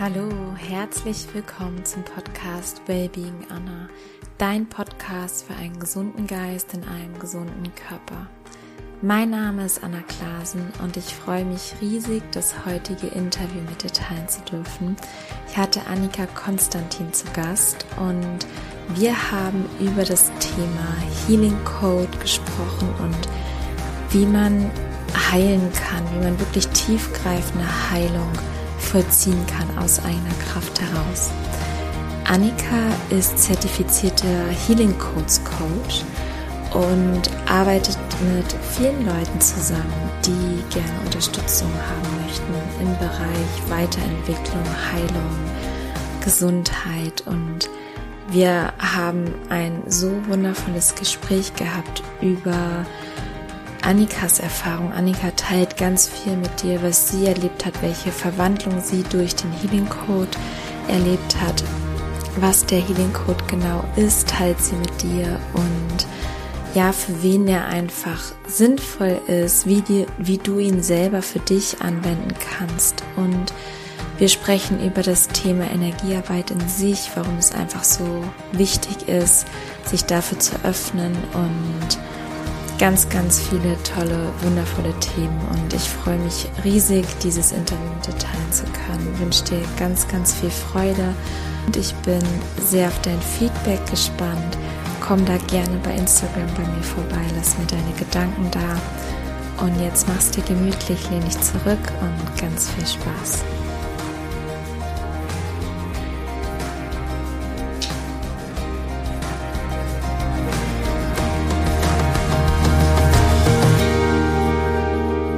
Hallo, herzlich willkommen zum Podcast Wellbeing Anna, dein Podcast für einen gesunden Geist in einem gesunden Körper. Mein Name ist Anna Klasen und ich freue mich riesig, das heutige Interview mit dir teilen zu dürfen. Ich hatte Annika Konstantin zu Gast und wir haben über das Thema Healing Code gesprochen und wie man heilen kann, wie man wirklich tiefgreifende Heilung vollziehen kann aus eigener Kraft heraus. Annika ist zertifizierte Healing Codes Coach und arbeitet mit vielen Leuten zusammen, die gerne Unterstützung haben möchten im Bereich Weiterentwicklung, Heilung, Gesundheit und wir haben ein so wundervolles Gespräch gehabt über Annikas Erfahrung. Annika teilt ganz viel mit dir, was sie erlebt hat, welche Verwandlung sie durch den Healing Code erlebt hat. Was der Healing Code genau ist, teilt sie mit dir und ja, für wen er einfach sinnvoll ist, wie, die, wie du ihn selber für dich anwenden kannst. Und wir sprechen über das Thema Energiearbeit in sich, warum es einfach so wichtig ist, sich dafür zu öffnen und ganz, ganz viele tolle, wundervolle Themen und ich freue mich riesig, dieses Interview mit dir teilen zu können. Ich wünsche dir ganz, ganz viel Freude und ich bin sehr auf dein Feedback gespannt. Komm da gerne bei Instagram bei mir vorbei, lass mir deine Gedanken da. Und jetzt machst du gemütlich, lehn dich zurück und ganz viel Spaß.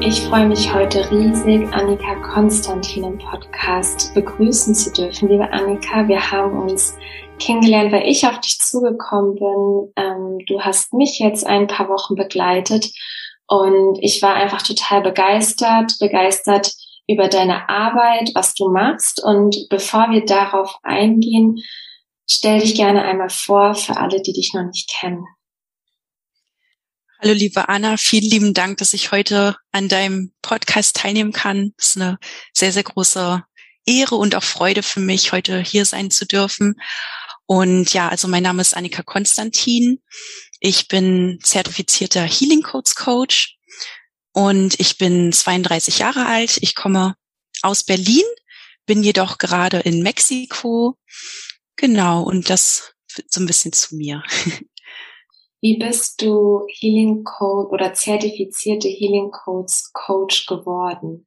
Ich freue mich heute riesig, Annika Konstantin im Podcast begrüßen zu dürfen. Liebe Annika, wir haben uns kennengelernt, weil ich auf dich zugekommen bin. Ähm, du hast mich jetzt ein paar Wochen begleitet und ich war einfach total begeistert, begeistert über deine Arbeit, was du machst. Und bevor wir darauf eingehen, stell dich gerne einmal vor für alle, die dich noch nicht kennen. Hallo liebe Anna, vielen lieben Dank, dass ich heute an deinem Podcast teilnehmen kann. Es ist eine sehr, sehr große Ehre und auch Freude für mich, heute hier sein zu dürfen. Und ja, also mein Name ist Annika Konstantin. Ich bin zertifizierter Healing Codes Coach und ich bin 32 Jahre alt. Ich komme aus Berlin, bin jedoch gerade in Mexiko. Genau, und das so ein bisschen zu mir. Wie bist du Healing Code oder zertifizierte Healing Codes Coach geworden?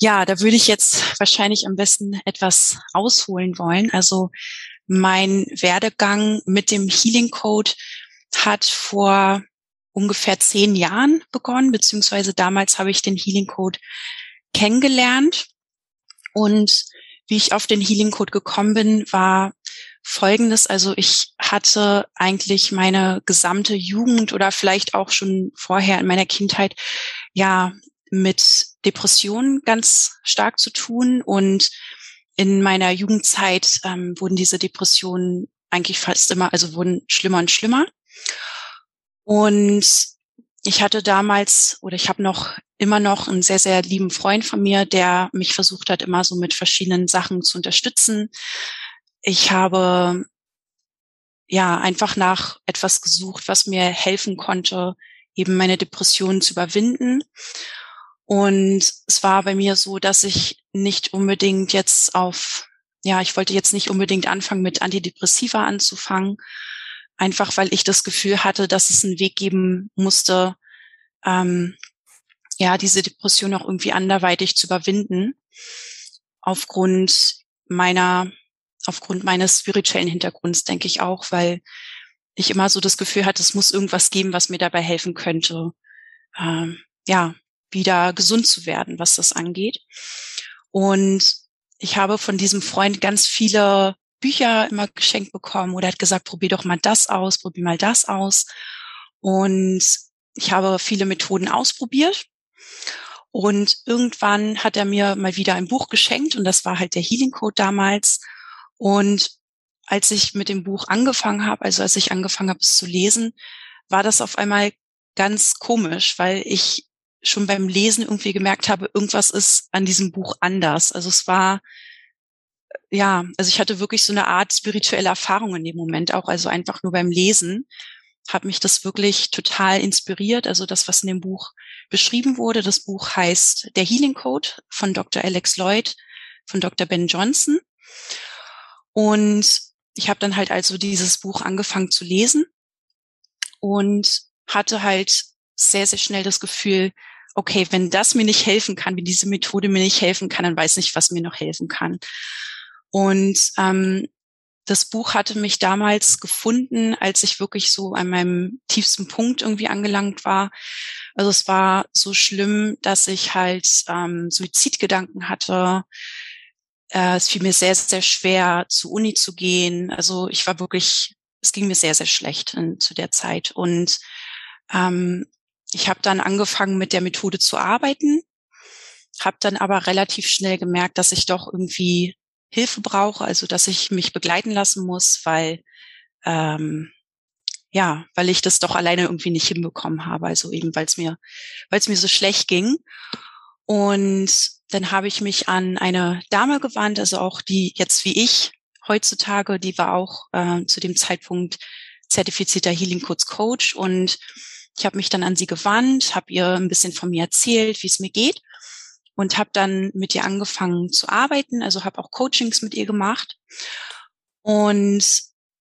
Ja, da würde ich jetzt wahrscheinlich am besten etwas ausholen wollen. Also mein Werdegang mit dem Healing Code hat vor ungefähr zehn Jahren begonnen, beziehungsweise damals habe ich den Healing Code kennengelernt. Und wie ich auf den Healing Code gekommen bin, war Folgendes. Also ich hatte eigentlich meine gesamte Jugend oder vielleicht auch schon vorher in meiner Kindheit ja mit Depressionen ganz stark zu tun und in meiner Jugendzeit ähm, wurden diese Depressionen eigentlich fast immer, also wurden schlimmer und schlimmer. Und ich hatte damals oder ich habe noch immer noch einen sehr, sehr lieben Freund von mir, der mich versucht hat, immer so mit verschiedenen Sachen zu unterstützen ich habe ja einfach nach etwas gesucht, was mir helfen konnte, eben meine Depressionen zu überwinden. Und es war bei mir so, dass ich nicht unbedingt jetzt auf, ja, ich wollte jetzt nicht unbedingt anfangen mit Antidepressiva anzufangen, einfach weil ich das Gefühl hatte, dass es einen Weg geben musste, ähm, ja, diese Depression auch irgendwie anderweitig zu überwinden, aufgrund meiner aufgrund meines spirituellen Hintergrunds, denke ich auch, weil ich immer so das Gefühl hatte, es muss irgendwas geben, was mir dabei helfen könnte, ähm, ja, wieder gesund zu werden, was das angeht. Und ich habe von diesem Freund ganz viele Bücher immer geschenkt bekommen oder hat gesagt, probier doch mal das aus, probier mal das aus. Und ich habe viele Methoden ausprobiert. Und irgendwann hat er mir mal wieder ein Buch geschenkt und das war halt der Healing Code damals. Und als ich mit dem Buch angefangen habe, also als ich angefangen habe, es zu lesen, war das auf einmal ganz komisch, weil ich schon beim Lesen irgendwie gemerkt habe, irgendwas ist an diesem Buch anders. Also es war, ja, also ich hatte wirklich so eine Art spirituelle Erfahrung in dem Moment auch, also einfach nur beim Lesen hat mich das wirklich total inspiriert. Also das, was in dem Buch beschrieben wurde, das Buch heißt Der Healing Code von Dr. Alex Lloyd, von Dr. Ben Johnson. Und ich habe dann halt also dieses Buch angefangen zu lesen und hatte halt sehr, sehr schnell das Gefühl, okay, wenn das mir nicht helfen kann, wenn diese Methode mir nicht helfen kann, dann weiß nicht, was mir noch helfen kann. Und ähm, das Buch hatte mich damals gefunden, als ich wirklich so an meinem tiefsten Punkt irgendwie angelangt war. Also es war so schlimm, dass ich halt ähm, Suizidgedanken hatte. Äh, es fiel mir sehr, sehr schwer, zur Uni zu gehen. Also ich war wirklich, es ging mir sehr, sehr schlecht in, zu der Zeit. Und ähm, ich habe dann angefangen, mit der Methode zu arbeiten, habe dann aber relativ schnell gemerkt, dass ich doch irgendwie Hilfe brauche, also dass ich mich begleiten lassen muss, weil ähm, ja, weil ich das doch alleine irgendwie nicht hinbekommen habe, also eben weil es mir, weil es mir so schlecht ging. Und dann habe ich mich an eine Dame gewandt, also auch die jetzt wie ich heutzutage, die war auch äh, zu dem Zeitpunkt zertifizierter Healing Coach Coach und ich habe mich dann an sie gewandt, habe ihr ein bisschen von mir erzählt, wie es mir geht und habe dann mit ihr angefangen zu arbeiten, also habe auch Coachings mit ihr gemacht und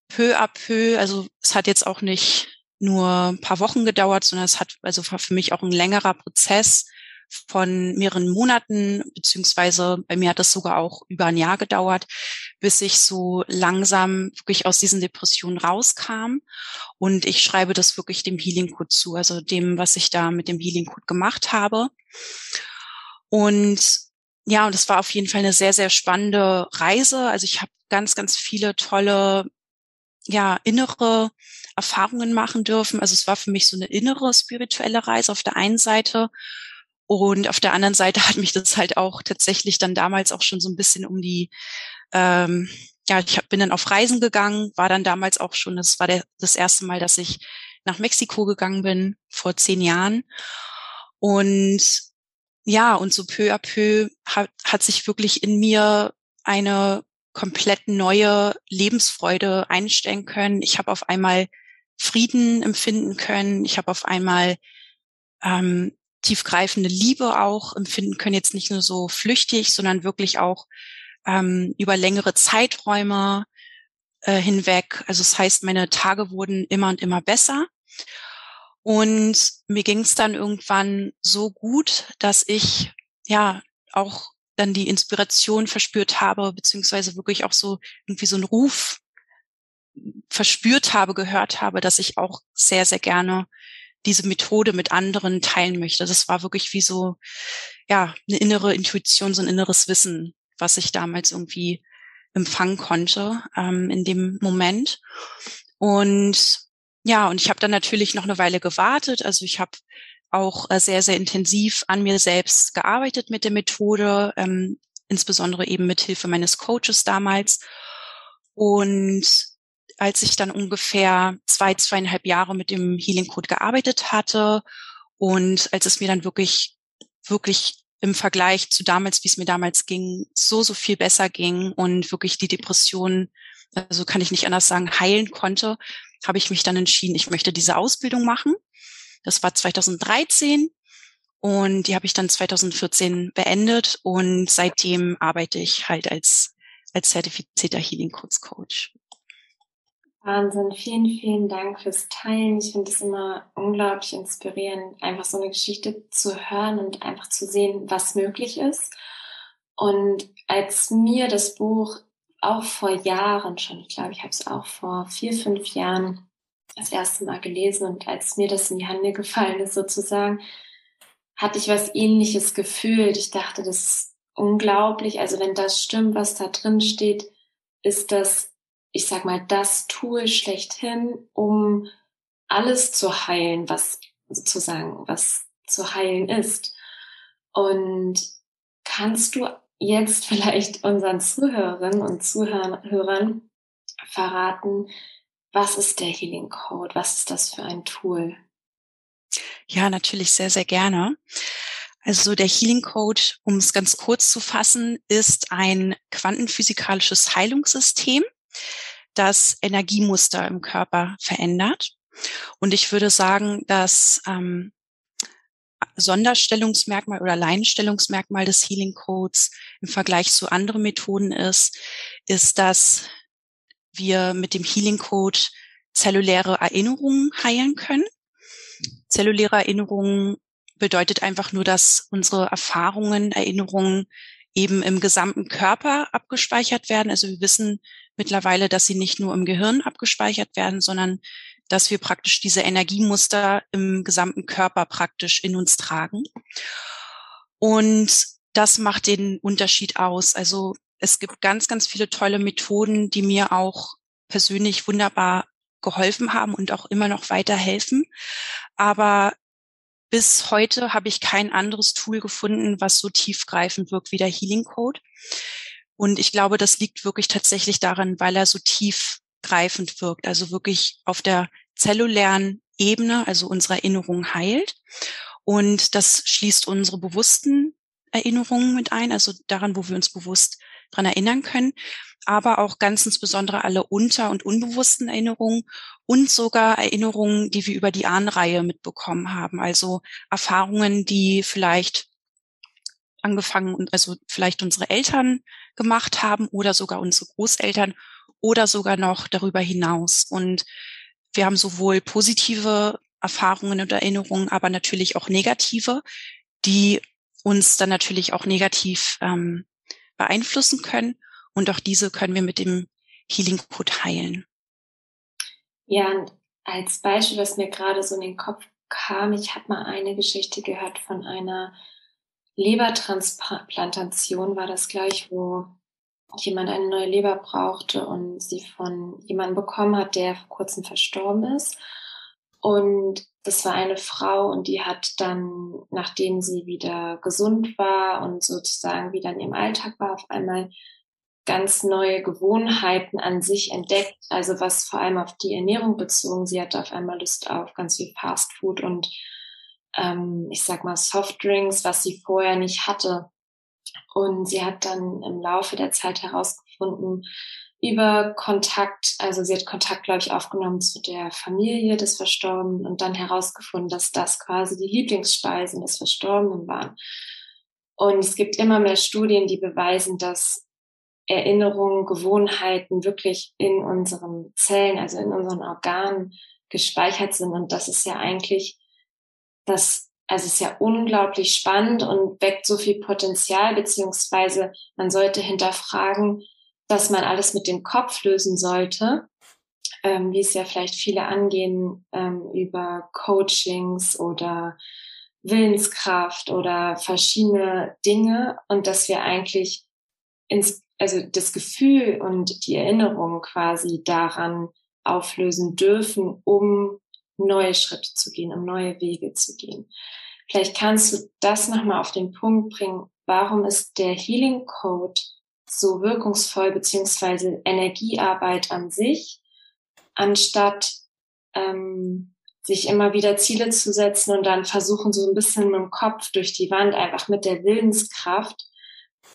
peu à peu, also es hat jetzt auch nicht nur ein paar Wochen gedauert, sondern es hat also war für mich auch ein längerer Prozess von mehreren Monaten, beziehungsweise bei mir hat das sogar auch über ein Jahr gedauert, bis ich so langsam wirklich aus diesen Depressionen rauskam. Und ich schreibe das wirklich dem Healing Code zu, also dem, was ich da mit dem Healing Code gemacht habe. Und ja, und es war auf jeden Fall eine sehr, sehr spannende Reise. Also ich habe ganz, ganz viele tolle, ja, innere Erfahrungen machen dürfen. Also es war für mich so eine innere spirituelle Reise auf der einen Seite. Und auf der anderen Seite hat mich das halt auch tatsächlich dann damals auch schon so ein bisschen um die, ähm, ja, ich hab, bin dann auf Reisen gegangen, war dann damals auch schon, das war der, das erste Mal, dass ich nach Mexiko gegangen bin, vor zehn Jahren. Und ja, und so peu à peu hat, hat sich wirklich in mir eine komplett neue Lebensfreude einstellen können. Ich habe auf einmal Frieden empfinden können. Ich habe auf einmal ähm, tiefgreifende Liebe auch empfinden können. Jetzt nicht nur so flüchtig, sondern wirklich auch ähm, über längere Zeiträume äh, hinweg. Also das heißt, meine Tage wurden immer und immer besser. Und mir ging es dann irgendwann so gut, dass ich ja auch dann die Inspiration verspürt habe, beziehungsweise wirklich auch so irgendwie so einen Ruf verspürt habe, gehört habe, dass ich auch sehr, sehr gerne diese Methode mit anderen teilen möchte. Das war wirklich wie so, ja, eine innere Intuition, so ein inneres Wissen, was ich damals irgendwie empfangen konnte ähm, in dem Moment. Und ja, und ich habe dann natürlich noch eine Weile gewartet. Also ich habe auch äh, sehr, sehr intensiv an mir selbst gearbeitet mit der Methode, ähm, insbesondere eben mit Hilfe meines Coaches damals. Und als ich dann ungefähr zwei, zweieinhalb Jahre mit dem Healing Code gearbeitet hatte und als es mir dann wirklich, wirklich im Vergleich zu damals, wie es mir damals ging, so, so viel besser ging und wirklich die Depression, also kann ich nicht anders sagen, heilen konnte, habe ich mich dann entschieden, ich möchte diese Ausbildung machen. Das war 2013 und die habe ich dann 2014 beendet und seitdem arbeite ich halt als, als zertifizierter Healing Coach Coach. Wahnsinn, vielen, vielen Dank fürs Teilen. Ich finde es immer unglaublich inspirierend, einfach so eine Geschichte zu hören und einfach zu sehen, was möglich ist. Und als mir das Buch auch vor Jahren schon, ich glaube, ich habe es auch vor vier, fünf Jahren das erste Mal gelesen und als mir das in die Hände gefallen ist sozusagen, hatte ich was ähnliches gefühlt. Ich dachte, das ist unglaublich. Also wenn das stimmt, was da drin steht, ist das, ich sag mal, das Tool schlechthin, um alles zu heilen, was sozusagen, was zu heilen ist. Und kannst du jetzt vielleicht unseren Zuhörerinnen und Zuhörern verraten, was ist der Healing Code? Was ist das für ein Tool? Ja, natürlich sehr, sehr gerne. Also der Healing Code, um es ganz kurz zu fassen, ist ein quantenphysikalisches Heilungssystem, das Energiemuster im Körper verändert. Und ich würde sagen, dass ähm, Sonderstellungsmerkmal oder Leinstellungsmerkmal des Healing Codes im Vergleich zu anderen Methoden ist, ist, dass wir mit dem Healing Code zelluläre Erinnerungen heilen können. Zelluläre Erinnerungen bedeutet einfach nur, dass unsere Erfahrungen, Erinnerungen eben im gesamten Körper abgespeichert werden. Also wir wissen mittlerweile, dass sie nicht nur im Gehirn abgespeichert werden, sondern dass wir praktisch diese Energiemuster im gesamten Körper praktisch in uns tragen. Und das macht den Unterschied aus. Also es gibt ganz, ganz viele tolle Methoden, die mir auch persönlich wunderbar geholfen haben und auch immer noch weiterhelfen. Aber bis heute habe ich kein anderes Tool gefunden, was so tiefgreifend wirkt wie der Healing Code. Und ich glaube, das liegt wirklich tatsächlich daran, weil er so tiefgreifend wirkt, also wirklich auf der zellulären Ebene, also unsere Erinnerung heilt. Und das schließt unsere bewussten Erinnerungen mit ein, also daran, wo wir uns bewusst dran erinnern können, aber auch ganz insbesondere alle unter- und unbewussten Erinnerungen und sogar Erinnerungen, die wir über die Ahnenreihe mitbekommen haben. Also Erfahrungen, die vielleicht angefangen und also vielleicht unsere Eltern gemacht haben oder sogar unsere Großeltern oder sogar noch darüber hinaus. Und wir haben sowohl positive Erfahrungen und Erinnerungen, aber natürlich auch negative, die uns dann natürlich auch negativ ähm, beeinflussen können. Und auch diese können wir mit dem Healing Code heilen. Ja, und als Beispiel, was mir gerade so in den Kopf kam, ich habe mal eine Geschichte gehört von einer Lebertransplantation, war das gleich, wo jemand eine neue Leber brauchte und sie von jemandem bekommen hat, der vor kurzem verstorben ist. Und das war eine Frau und die hat dann, nachdem sie wieder gesund war und sozusagen wieder in ihrem Alltag war, auf einmal ganz neue Gewohnheiten an sich entdeckt. Also was vor allem auf die Ernährung bezogen. Sie hatte auf einmal Lust auf ganz viel Fast Food und ähm, ich sag mal Softdrinks, was sie vorher nicht hatte. Und sie hat dann im Laufe der Zeit herausgefunden, über Kontakt, also sie hat Kontakt, glaube ich, aufgenommen zu der Familie des Verstorbenen und dann herausgefunden, dass das quasi die Lieblingsspeisen des Verstorbenen waren. Und es gibt immer mehr Studien, die beweisen, dass Erinnerungen, Gewohnheiten wirklich in unseren Zellen, also in unseren Organen gespeichert sind. Und das ist ja eigentlich das also ist ja unglaublich spannend und weckt so viel Potenzial, beziehungsweise man sollte hinterfragen, dass man alles mit dem Kopf lösen sollte, ähm, wie es ja vielleicht viele angehen ähm, über Coachings oder Willenskraft oder verschiedene Dinge und dass wir eigentlich ins, also das Gefühl und die Erinnerung quasi daran auflösen dürfen, um neue Schritte zu gehen, um neue Wege zu gehen. Vielleicht kannst du das nochmal auf den Punkt bringen. Warum ist der Healing Code so wirkungsvoll, beziehungsweise Energiearbeit an sich, anstatt ähm, sich immer wieder Ziele zu setzen und dann versuchen, so ein bisschen mit dem Kopf durch die Wand, einfach mit der Willenskraft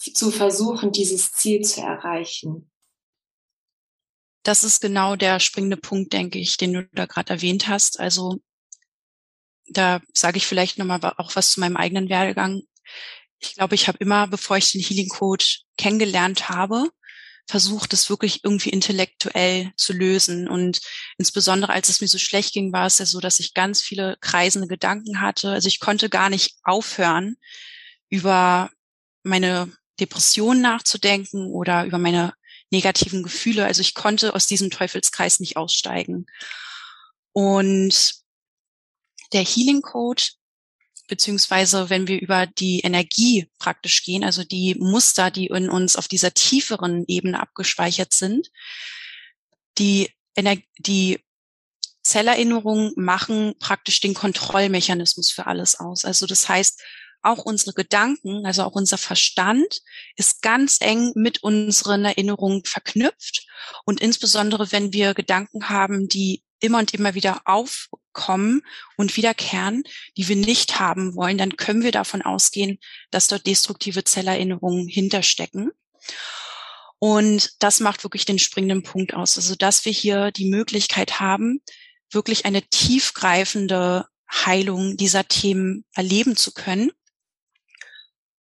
zu versuchen, dieses Ziel zu erreichen das ist genau der springende Punkt, denke ich, den du da gerade erwähnt hast. Also da sage ich vielleicht nochmal auch was zu meinem eigenen Werdegang. Ich glaube, ich habe immer, bevor ich den Healing Code kennengelernt habe, versucht, es wirklich irgendwie intellektuell zu lösen. Und insbesondere als es mir so schlecht ging, war es ja so, dass ich ganz viele kreisende Gedanken hatte. Also ich konnte gar nicht aufhören, über meine Depression nachzudenken oder über meine negativen Gefühle. Also ich konnte aus diesem Teufelskreis nicht aussteigen. Und der Healing Code, beziehungsweise wenn wir über die Energie praktisch gehen, also die Muster, die in uns auf dieser tieferen Ebene abgespeichert sind, die, Ener die Zellerinnerungen machen praktisch den Kontrollmechanismus für alles aus. Also das heißt, auch unsere Gedanken, also auch unser Verstand ist ganz eng mit unseren Erinnerungen verknüpft. Und insbesondere, wenn wir Gedanken haben, die immer und immer wieder auf, kommen und wiederkehren, die wir nicht haben wollen, dann können wir davon ausgehen, dass dort destruktive Zellerinnerungen hinterstecken. Und das macht wirklich den springenden Punkt aus. Also, dass wir hier die Möglichkeit haben, wirklich eine tiefgreifende Heilung dieser Themen erleben zu können.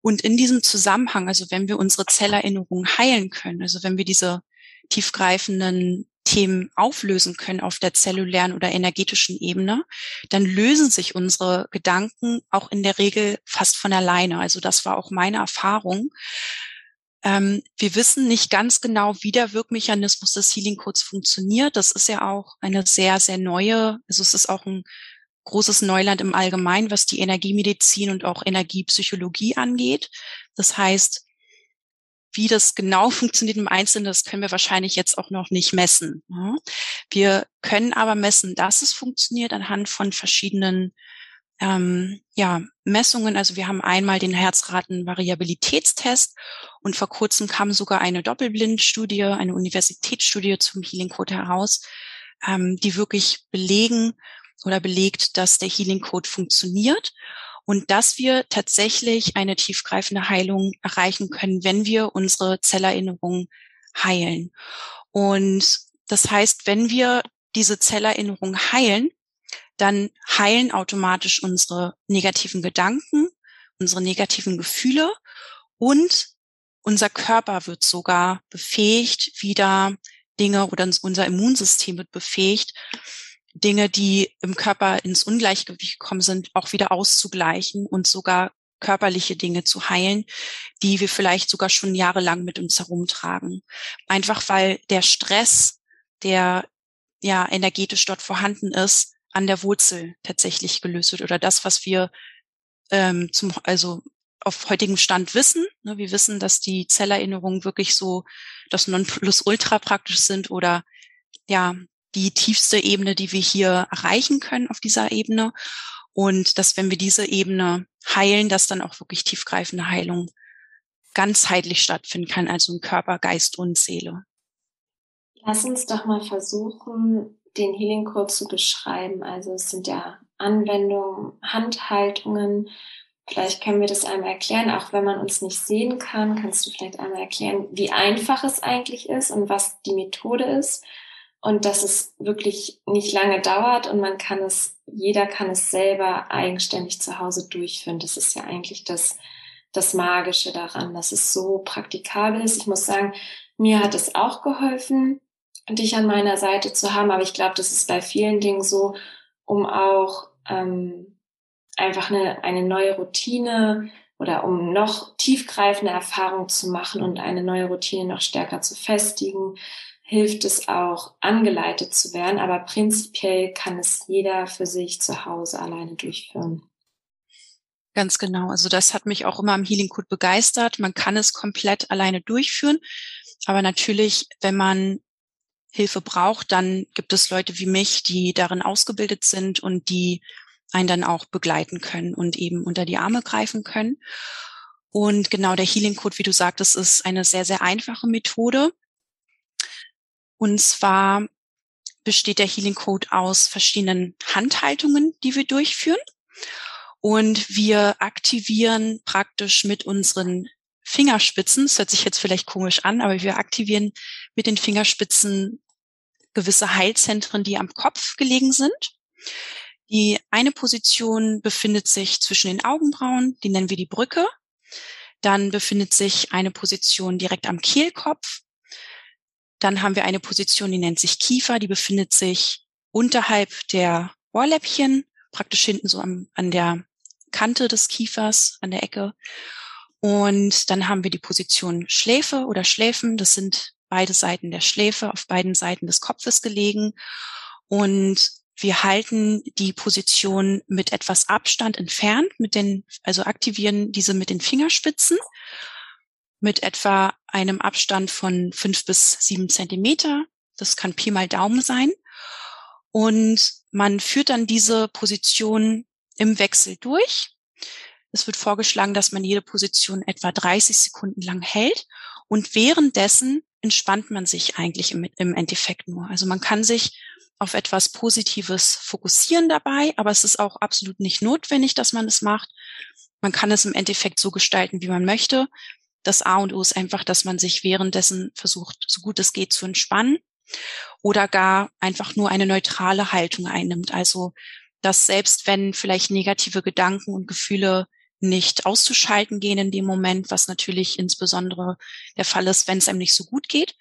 Und in diesem Zusammenhang, also wenn wir unsere Zellerinnerungen heilen können, also wenn wir diese tiefgreifenden Themen auflösen können auf der zellulären oder energetischen Ebene, dann lösen sich unsere Gedanken auch in der Regel fast von alleine. Also das war auch meine Erfahrung. Ähm, wir wissen nicht ganz genau, wie der Wirkmechanismus des Healing Codes funktioniert. Das ist ja auch eine sehr, sehr neue, also es ist auch ein großes Neuland im Allgemeinen, was die Energiemedizin und auch Energiepsychologie angeht. Das heißt, wie das genau funktioniert im Einzelnen, das können wir wahrscheinlich jetzt auch noch nicht messen. Wir können aber messen, dass es funktioniert anhand von verschiedenen ähm, ja, Messungen. Also wir haben einmal den Herzratenvariabilitätstest und vor kurzem kam sogar eine Doppelblindstudie, eine Universitätsstudie zum Healing Code heraus, ähm, die wirklich belegen oder belegt, dass der Healing Code funktioniert und dass wir tatsächlich eine tiefgreifende Heilung erreichen können, wenn wir unsere Zellerinnerung heilen. Und das heißt, wenn wir diese Zellerinnerung heilen, dann heilen automatisch unsere negativen Gedanken, unsere negativen Gefühle und unser Körper wird sogar befähigt, wieder Dinge oder unser Immunsystem wird befähigt, Dinge, die im Körper ins Ungleichgewicht gekommen sind, auch wieder auszugleichen und sogar körperliche Dinge zu heilen, die wir vielleicht sogar schon jahrelang mit uns herumtragen. Einfach weil der Stress, der ja energetisch dort vorhanden ist, an der Wurzel tatsächlich gelöst wird oder das, was wir ähm, zum, also auf heutigem Stand wissen. Ne, wir wissen, dass die Zellerinnerungen wirklich so das Nonplusultra praktisch sind oder ja, die tiefste Ebene, die wir hier erreichen können auf dieser Ebene. Und dass, wenn wir diese Ebene heilen, dass dann auch wirklich tiefgreifende Heilung ganzheitlich stattfinden kann, also in Körper, Geist und Seele. Lass uns doch mal versuchen, den Healing Code zu beschreiben. Also es sind ja Anwendungen, Handhaltungen. Vielleicht können wir das einmal erklären, auch wenn man uns nicht sehen kann. Kannst du vielleicht einmal erklären, wie einfach es eigentlich ist und was die Methode ist? Und dass es wirklich nicht lange dauert und man kann es, jeder kann es selber eigenständig zu Hause durchführen. Das ist ja eigentlich das, das Magische daran, dass es so praktikabel ist. Ich muss sagen, mir hat es auch geholfen, dich an meiner Seite zu haben, aber ich glaube, das ist bei vielen Dingen so, um auch ähm, einfach eine, eine neue Routine oder um noch tiefgreifende Erfahrungen zu machen und eine neue Routine noch stärker zu festigen, hilft es auch, angeleitet zu werden, aber prinzipiell kann es jeder für sich zu Hause alleine durchführen. Ganz genau. Also das hat mich auch immer am Healing Code begeistert. Man kann es komplett alleine durchführen. Aber natürlich, wenn man Hilfe braucht, dann gibt es Leute wie mich, die darin ausgebildet sind und die einen dann auch begleiten können und eben unter die Arme greifen können. Und genau der Healing Code, wie du sagtest, ist eine sehr, sehr einfache Methode. Und zwar besteht der Healing Code aus verschiedenen Handhaltungen, die wir durchführen. Und wir aktivieren praktisch mit unseren Fingerspitzen, das hört sich jetzt vielleicht komisch an, aber wir aktivieren mit den Fingerspitzen gewisse Heilzentren, die am Kopf gelegen sind. Die eine Position befindet sich zwischen den Augenbrauen, die nennen wir die Brücke. Dann befindet sich eine Position direkt am Kehlkopf. Dann haben wir eine Position, die nennt sich Kiefer, die befindet sich unterhalb der Ohrläppchen, praktisch hinten so am, an der Kante des Kiefers, an der Ecke. Und dann haben wir die Position Schläfe oder Schläfen. Das sind beide Seiten der Schläfe auf beiden Seiten des Kopfes gelegen. Und wir halten die Position mit etwas Abstand entfernt, mit den, also aktivieren diese mit den Fingerspitzen mit etwa einem Abstand von fünf bis sieben Zentimeter. Das kann Pi mal Daumen sein. Und man führt dann diese Position im Wechsel durch. Es wird vorgeschlagen, dass man jede Position etwa 30 Sekunden lang hält und währenddessen entspannt man sich eigentlich im, im Endeffekt nur. Also man kann sich auf etwas Positives fokussieren dabei, aber es ist auch absolut nicht notwendig, dass man es macht. Man kann es im Endeffekt so gestalten, wie man möchte. Das A und O ist einfach, dass man sich währenddessen versucht, so gut es geht, zu entspannen oder gar einfach nur eine neutrale Haltung einnimmt. Also, dass selbst wenn vielleicht negative Gedanken und Gefühle nicht auszuschalten gehen in dem Moment, was natürlich insbesondere der Fall ist, wenn es einem nicht so gut geht,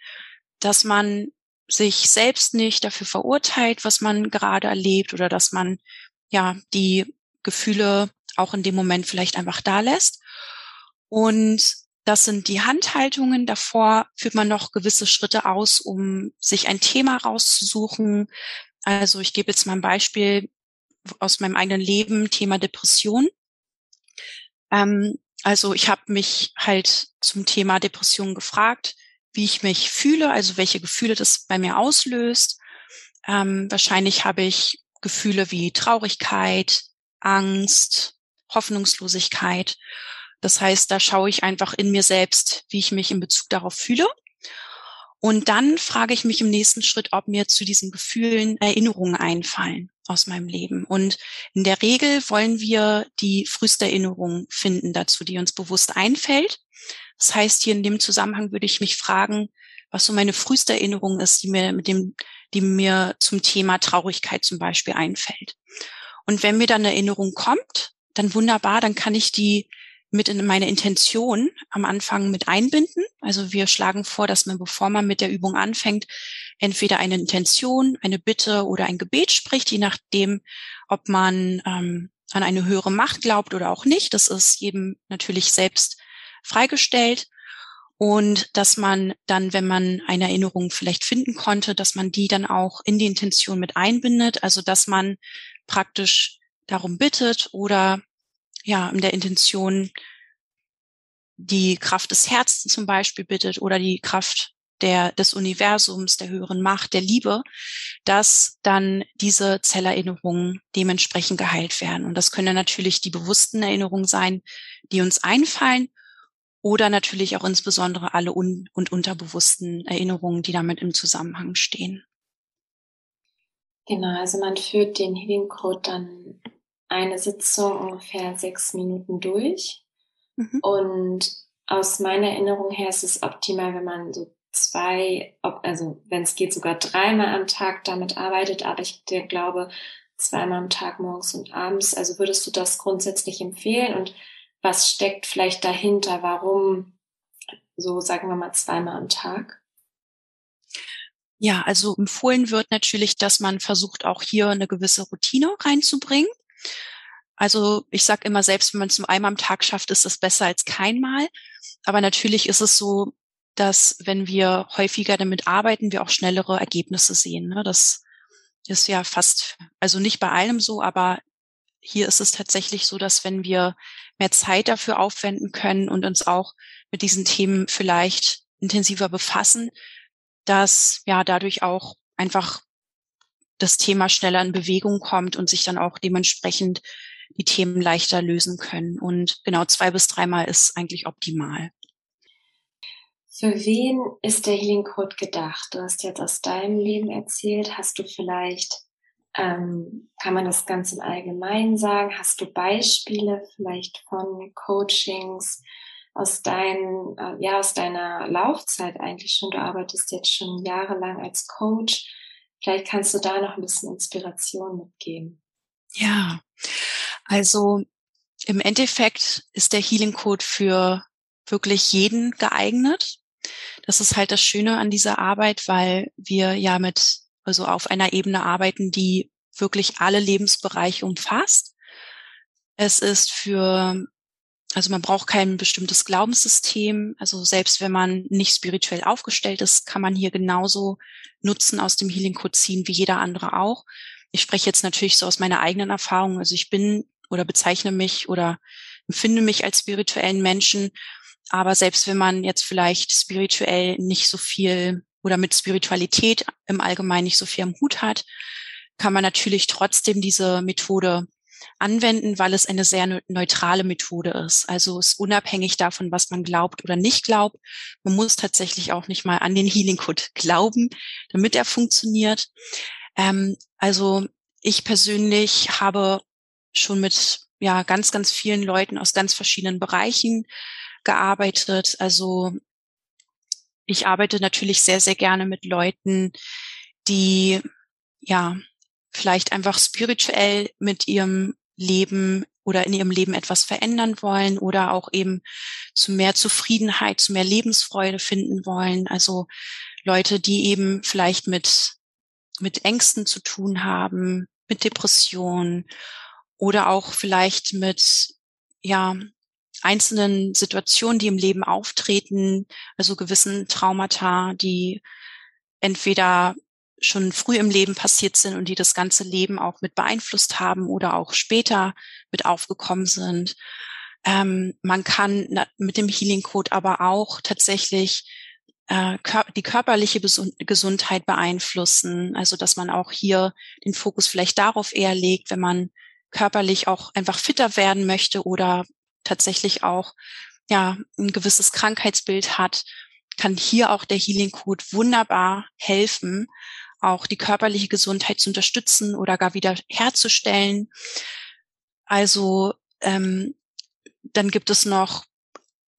dass man sich selbst nicht dafür verurteilt, was man gerade erlebt oder dass man ja die Gefühle auch in dem Moment vielleicht einfach da lässt. Und das sind die Handhaltungen. Davor führt man noch gewisse Schritte aus, um sich ein Thema rauszusuchen. Also ich gebe jetzt mal ein Beispiel aus meinem eigenen Leben, Thema Depression. Ähm, also ich habe mich halt zum Thema Depression gefragt, wie ich mich fühle, also welche Gefühle das bei mir auslöst. Ähm, wahrscheinlich habe ich Gefühle wie Traurigkeit, Angst, Hoffnungslosigkeit. Das heißt, da schaue ich einfach in mir selbst, wie ich mich in Bezug darauf fühle. Und dann frage ich mich im nächsten Schritt, ob mir zu diesen Gefühlen Erinnerungen einfallen aus meinem Leben. Und in der Regel wollen wir die früheste Erinnerung finden dazu, die uns bewusst einfällt. Das heißt, hier in dem Zusammenhang würde ich mich fragen, was so meine früheste Erinnerung ist, die mir mit dem, die mir zum Thema Traurigkeit zum Beispiel einfällt. Und wenn mir dann eine Erinnerung kommt, dann wunderbar, dann kann ich die mit in meine Intention am Anfang mit einbinden. Also wir schlagen vor, dass man, bevor man mit der Übung anfängt, entweder eine Intention, eine Bitte oder ein Gebet spricht, je nachdem, ob man ähm, an eine höhere Macht glaubt oder auch nicht. Das ist jedem natürlich selbst freigestellt und dass man dann, wenn man eine Erinnerung vielleicht finden konnte, dass man die dann auch in die Intention mit einbindet, also dass man praktisch darum bittet oder ja in der Intention die Kraft des Herzens zum Beispiel bittet oder die Kraft der, des Universums, der höheren Macht, der Liebe, dass dann diese Zellerinnerungen dementsprechend geheilt werden. Und das können natürlich die bewussten Erinnerungen sein, die uns einfallen oder natürlich auch insbesondere alle un- und unterbewussten Erinnerungen, die damit im Zusammenhang stehen. Genau, also man führt den Healing Code dann eine Sitzung ungefähr sechs Minuten durch. Mhm. Und aus meiner Erinnerung her ist es optimal, wenn man so zwei, also wenn es geht, sogar dreimal am Tag damit arbeitet. Aber ich glaube, zweimal am Tag morgens und abends. Also würdest du das grundsätzlich empfehlen? Und was steckt vielleicht dahinter? Warum so, sagen wir mal, zweimal am Tag? Ja, also empfohlen wird natürlich, dass man versucht, auch hier eine gewisse Routine reinzubringen. Also ich sage immer, selbst wenn man es nur einmal am Tag schafft, ist es besser als keinmal. Aber natürlich ist es so, dass wenn wir häufiger damit arbeiten, wir auch schnellere Ergebnisse sehen. Ne? Das ist ja fast, also nicht bei allem so, aber hier ist es tatsächlich so, dass wenn wir mehr Zeit dafür aufwenden können und uns auch mit diesen Themen vielleicht intensiver befassen, dass ja dadurch auch einfach das Thema schneller in Bewegung kommt und sich dann auch dementsprechend die Themen leichter lösen können. Und genau zwei bis dreimal ist eigentlich optimal. Für wen ist der Healing Code gedacht? Du hast jetzt aus deinem Leben erzählt. Hast du vielleicht ähm, kann man das ganz im Allgemeinen sagen? Hast du Beispiele vielleicht von Coachings aus deinen, äh, ja, aus deiner Laufzeit eigentlich schon? Du arbeitest jetzt schon jahrelang als Coach. Vielleicht kannst du da noch ein bisschen Inspiration mitgeben. Ja, also im Endeffekt ist der Healing Code für wirklich jeden geeignet. Das ist halt das Schöne an dieser Arbeit, weil wir ja mit also auf einer Ebene arbeiten, die wirklich alle Lebensbereiche umfasst. Es ist für, also man braucht kein bestimmtes Glaubenssystem. Also selbst wenn man nicht spirituell aufgestellt ist, kann man hier genauso Nutzen aus dem Healing Code ziehen wie jeder andere auch. Ich spreche jetzt natürlich so aus meiner eigenen Erfahrung. Also ich bin oder bezeichne mich oder empfinde mich als spirituellen Menschen. Aber selbst wenn man jetzt vielleicht spirituell nicht so viel oder mit Spiritualität im Allgemeinen nicht so viel am Hut hat, kann man natürlich trotzdem diese Methode anwenden, weil es eine sehr neutrale Methode ist. Also ist unabhängig davon, was man glaubt oder nicht glaubt. Man muss tatsächlich auch nicht mal an den Healing Code glauben, damit er funktioniert. Ähm, also ich persönlich habe schon mit ja ganz, ganz vielen Leuten aus ganz verschiedenen Bereichen gearbeitet. Also ich arbeite natürlich sehr, sehr gerne mit Leuten, die ja vielleicht einfach spirituell mit ihrem Leben oder in ihrem Leben etwas verändern wollen oder auch eben zu mehr Zufriedenheit, zu mehr Lebensfreude finden wollen. Also Leute, die eben vielleicht mit, mit Ängsten zu tun haben, mit Depressionen oder auch vielleicht mit, ja, einzelnen Situationen, die im Leben auftreten, also gewissen Traumata, die entweder schon früh im Leben passiert sind und die das ganze Leben auch mit beeinflusst haben oder auch später mit aufgekommen sind. Ähm, man kann mit dem Healing Code aber auch tatsächlich äh, die körperliche Gesundheit beeinflussen. Also dass man auch hier den Fokus vielleicht darauf eher legt, wenn man körperlich auch einfach fitter werden möchte oder tatsächlich auch ja ein gewisses Krankheitsbild hat, kann hier auch der Healing Code wunderbar helfen, auch die körperliche Gesundheit zu unterstützen oder gar wieder herzustellen. Also ähm, dann gibt es noch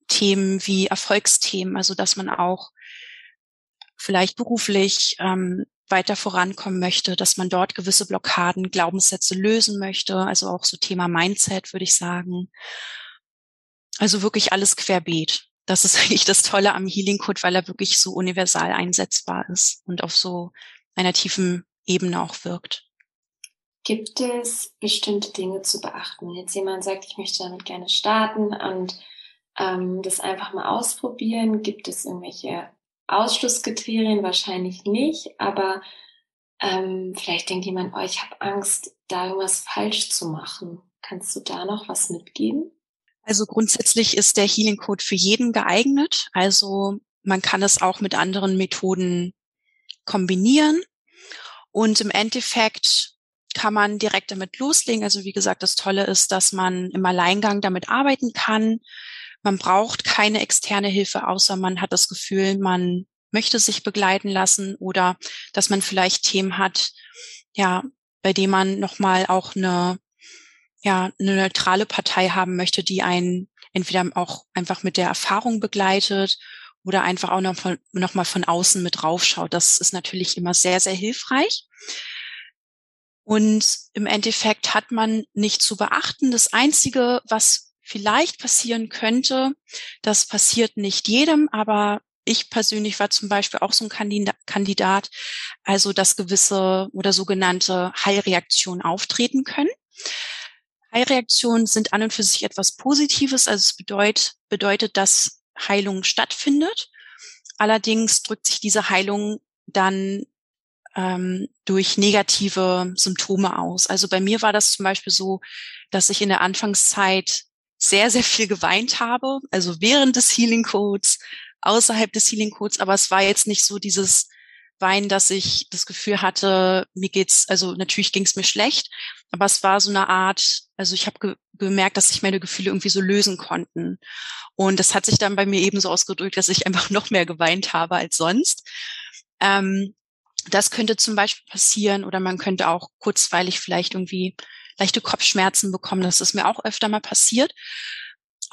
Themen wie Erfolgsthemen, also dass man auch vielleicht beruflich ähm, weiter vorankommen möchte, dass man dort gewisse Blockaden, Glaubenssätze lösen möchte, also auch so Thema Mindset, würde ich sagen. Also wirklich alles querbeet. Das ist eigentlich das Tolle am Healing Code, weil er wirklich so universal einsetzbar ist und auf so einer tiefen Ebene auch wirkt. Gibt es bestimmte Dinge zu beachten? Wenn jetzt jemand sagt, ich möchte damit gerne starten und ähm, das einfach mal ausprobieren, gibt es irgendwelche Ausschlusskriterien? Wahrscheinlich nicht, aber ähm, vielleicht denkt jemand, oh, ich habe Angst, da irgendwas falsch zu machen. Kannst du da noch was mitgeben? Also grundsätzlich ist der Healing Code für jeden geeignet. Also man kann es auch mit anderen Methoden kombinieren. Und im Endeffekt kann man direkt damit loslegen. Also wie gesagt, das Tolle ist, dass man im Alleingang damit arbeiten kann. Man braucht keine externe Hilfe, außer man hat das Gefühl, man möchte sich begleiten lassen oder dass man vielleicht Themen hat, ja, bei dem man nochmal auch eine, ja, eine neutrale Partei haben möchte, die einen entweder auch einfach mit der Erfahrung begleitet oder einfach auch noch, von, noch mal von außen mit draufschaut. Das ist natürlich immer sehr, sehr hilfreich. Und im Endeffekt hat man nicht zu beachten. Das Einzige, was vielleicht passieren könnte, das passiert nicht jedem, aber ich persönlich war zum Beispiel auch so ein Kandidat, also dass gewisse oder sogenannte Heilreaktionen auftreten können. Heilreaktionen sind an und für sich etwas Positives, also es bedeutet, bedeutet, dass Heilung stattfindet. Allerdings drückt sich diese Heilung dann ähm, durch negative Symptome aus. Also bei mir war das zum Beispiel so, dass ich in der Anfangszeit sehr, sehr viel geweint habe, also während des Healing Codes, außerhalb des Healing Codes, aber es war jetzt nicht so dieses Weinen, dass ich das Gefühl hatte, mir geht's, also natürlich ging es mir schlecht, aber es war so eine Art, also ich habe ge gemerkt, dass sich meine Gefühle irgendwie so lösen konnten. Und das hat sich dann bei mir eben so ausgedrückt, dass ich einfach noch mehr geweint habe als sonst. Ähm, das könnte zum Beispiel passieren oder man könnte auch kurzweilig vielleicht irgendwie leichte Kopfschmerzen bekommen. Das ist mir auch öfter mal passiert.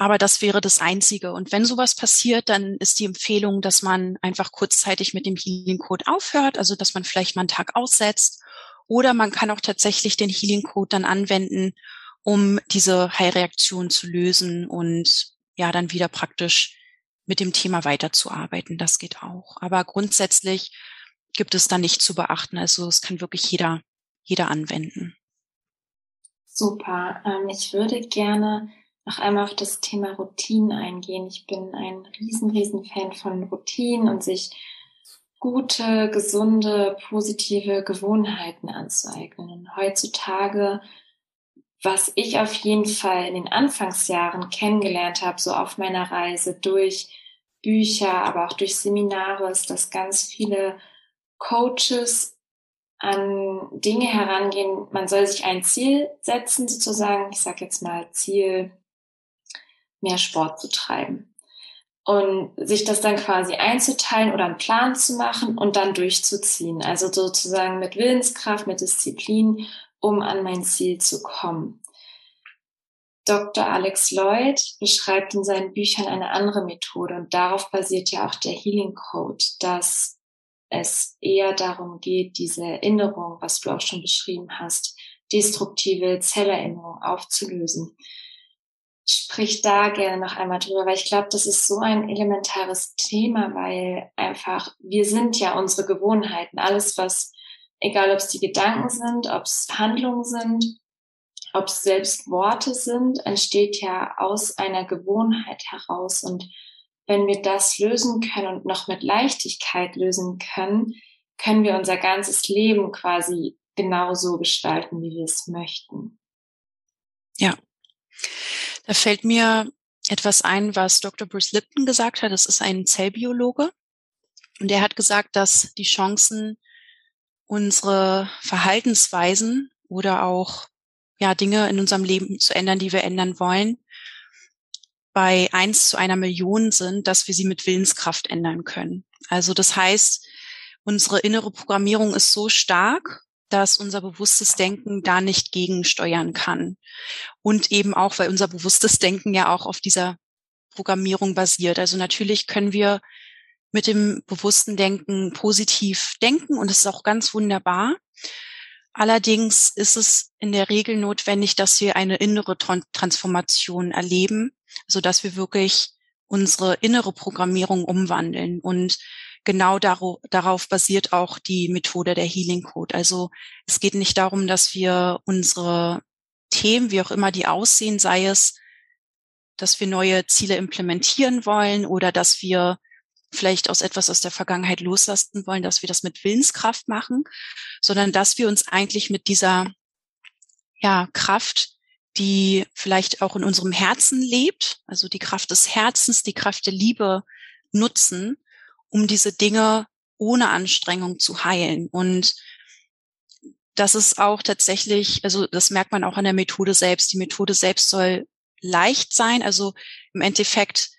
Aber das wäre das Einzige. Und wenn sowas passiert, dann ist die Empfehlung, dass man einfach kurzzeitig mit dem Healing Code aufhört, also dass man vielleicht mal einen Tag aussetzt. Oder man kann auch tatsächlich den Healing Code dann anwenden, um diese Heilreaktion zu lösen und ja, dann wieder praktisch mit dem Thema weiterzuarbeiten. Das geht auch. Aber grundsätzlich gibt es da nicht zu beachten. Also es kann wirklich jeder, jeder anwenden. Super. Ähm, ich würde gerne noch einmal auf das Thema Routinen eingehen. Ich bin ein riesen, riesen Fan von Routinen und sich gute, gesunde, positive Gewohnheiten anzueignen. Und heutzutage, was ich auf jeden Fall in den Anfangsjahren kennengelernt habe, so auf meiner Reise durch Bücher, aber auch durch Seminare, ist, dass ganz viele Coaches an Dinge herangehen. Man soll sich ein Ziel setzen, sozusagen. Ich sage jetzt mal Ziel mehr Sport zu treiben. und sich das dann quasi einzuteilen oder einen Plan zu machen und dann durchzuziehen. Also sozusagen mit Willenskraft, mit Disziplin, um an mein Ziel zu kommen. Dr. Alex Lloyd beschreibt in seinen Büchern eine andere Methode und darauf basiert ja auch der Healing Code, dass es eher darum geht, diese Erinnerung, was du auch schon beschrieben hast, destruktive Zellerinnerung aufzulösen. Sprich da gerne noch einmal drüber, weil ich glaube, das ist so ein elementares Thema, weil einfach wir sind ja unsere Gewohnheiten. Alles, was, egal ob es die Gedanken sind, ob es Handlungen sind, ob es selbst Worte sind, entsteht ja aus einer Gewohnheit heraus. Und wenn wir das lösen können und noch mit Leichtigkeit lösen können, können wir unser ganzes Leben quasi genauso gestalten, wie wir es möchten. Ja. Da fällt mir etwas ein, was Dr. Bruce Lipton gesagt hat. Das ist ein Zellbiologe. Und er hat gesagt, dass die Chancen, unsere Verhaltensweisen oder auch ja, Dinge in unserem Leben zu ändern, die wir ändern wollen, bei eins zu einer Million sind, dass wir sie mit Willenskraft ändern können. Also das heißt, unsere innere Programmierung ist so stark, dass unser bewusstes Denken da nicht gegensteuern kann. Und eben auch, weil unser bewusstes Denken ja auch auf dieser Programmierung basiert. Also natürlich können wir mit dem bewussten Denken positiv denken und es ist auch ganz wunderbar. Allerdings ist es in der Regel notwendig, dass wir eine innere Transformation erleben, so dass wir wirklich unsere innere Programmierung umwandeln. Und genau darauf, basiert auch die Methode der Healing Code. Also es geht nicht darum, dass wir unsere Themen, wie auch immer die aussehen, sei es, dass wir neue Ziele implementieren wollen oder dass wir vielleicht aus etwas aus der Vergangenheit loslassen wollen, dass wir das mit Willenskraft machen, sondern dass wir uns eigentlich mit dieser ja, Kraft, die vielleicht auch in unserem Herzen lebt, also die Kraft des Herzens, die Kraft der Liebe nutzen, um diese Dinge ohne Anstrengung zu heilen. Und das ist auch tatsächlich, also das merkt man auch an der Methode selbst. Die Methode selbst soll leicht sein. Also im Endeffekt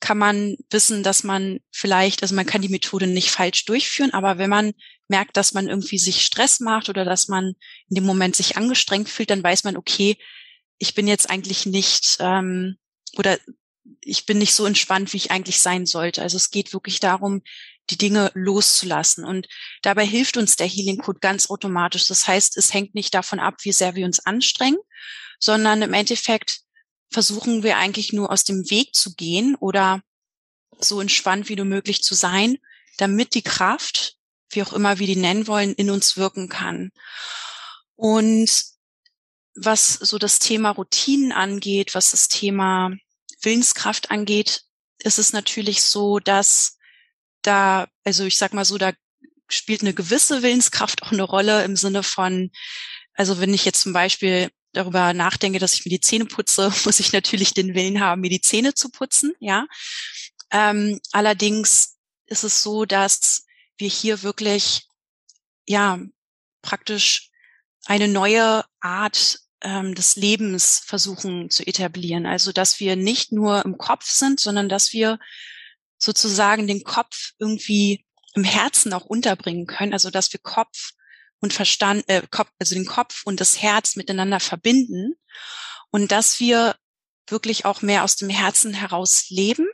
kann man wissen, dass man vielleicht, also man kann die Methode nicht falsch durchführen, aber wenn man merkt, dass man irgendwie sich Stress macht oder dass man in dem Moment sich angestrengt fühlt, dann weiß man, okay, ich bin jetzt eigentlich nicht ähm, oder ich bin nicht so entspannt, wie ich eigentlich sein sollte. Also es geht wirklich darum, die Dinge loszulassen. Und dabei hilft uns der Healing Code ganz automatisch. Das heißt, es hängt nicht davon ab, wie sehr wir uns anstrengen, sondern im Endeffekt versuchen wir eigentlich nur aus dem Weg zu gehen oder so entspannt wie nur möglich zu sein, damit die Kraft, wie auch immer wir die nennen wollen, in uns wirken kann. Und was so das Thema Routinen angeht, was das Thema Willenskraft angeht, ist es natürlich so, dass da, also ich sag mal so, da spielt eine gewisse Willenskraft auch eine Rolle im Sinne von, also wenn ich jetzt zum Beispiel darüber nachdenke, dass ich mir die Zähne putze, muss ich natürlich den Willen haben, mir die Zähne zu putzen, ja. Ähm, allerdings ist es so, dass wir hier wirklich, ja, praktisch eine neue Art ähm, des Lebens versuchen zu etablieren. Also, dass wir nicht nur im Kopf sind, sondern dass wir sozusagen den Kopf irgendwie im Herzen auch unterbringen können. Also, dass wir Kopf und Verstand, äh, Kopf, also den Kopf und das Herz miteinander verbinden und dass wir wirklich auch mehr aus dem Herzen heraus leben.